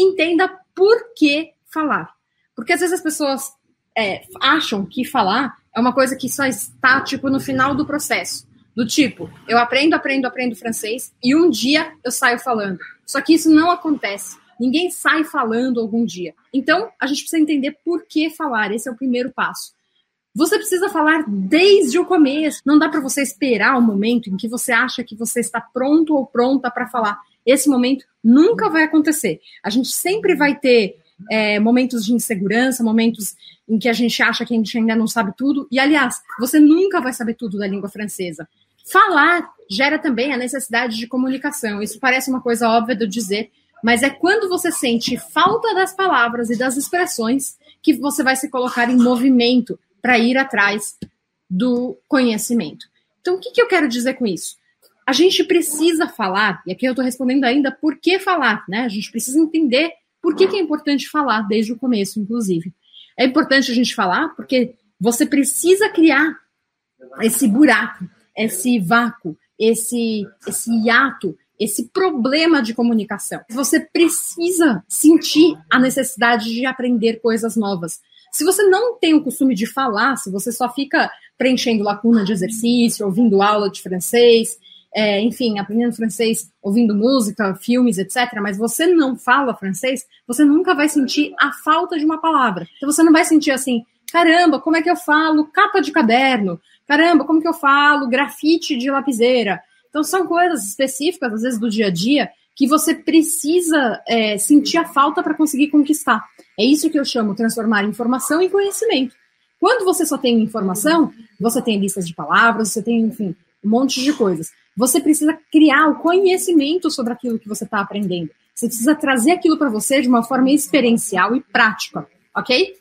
entenda por que falar. Porque às vezes as pessoas é, acham que falar é uma coisa que só está, tipo, no final do processo. Do tipo, eu aprendo, aprendo, aprendo francês e um dia eu saio falando. Só que isso não acontece. Ninguém sai falando algum dia. Então, a gente precisa entender por que falar. Esse é o primeiro passo. Você precisa falar desde o começo. Não dá para você esperar o momento em que você acha que você está pronto ou pronta para falar. Esse momento nunca vai acontecer. A gente sempre vai ter é, momentos de insegurança, momentos em que a gente acha que a gente ainda não sabe tudo. E, aliás, você nunca vai saber tudo da língua francesa. Falar gera também a necessidade de comunicação. Isso parece uma coisa óbvia de dizer, mas é quando você sente falta das palavras e das expressões que você vai se colocar em movimento para ir atrás do conhecimento. Então, o que, que eu quero dizer com isso? A gente precisa falar, e aqui eu estou respondendo ainda por que falar, né? A gente precisa entender por que, que é importante falar desde o começo, inclusive. É importante a gente falar porque você precisa criar esse buraco, esse vácuo, esse, esse hiato, esse problema de comunicação. Você precisa sentir a necessidade de aprender coisas novas. Se você não tem o costume de falar, se você só fica preenchendo lacuna de exercício, ouvindo aula de francês, é, enfim, aprendendo francês, ouvindo música, filmes, etc., mas você não fala francês, você nunca vai sentir a falta de uma palavra. Então você não vai sentir assim, caramba, como é que eu falo capa de caderno? Caramba, como que eu falo grafite de lapiseira? Então são coisas específicas, às vezes, do dia a dia, que você precisa é, sentir a falta para conseguir conquistar. É isso que eu chamo transformar informação em conhecimento. Quando você só tem informação, você tem listas de palavras, você tem, enfim, um monte de coisas. Você precisa criar o conhecimento sobre aquilo que você está aprendendo. Você precisa trazer aquilo para você de uma forma experiencial e prática, ok?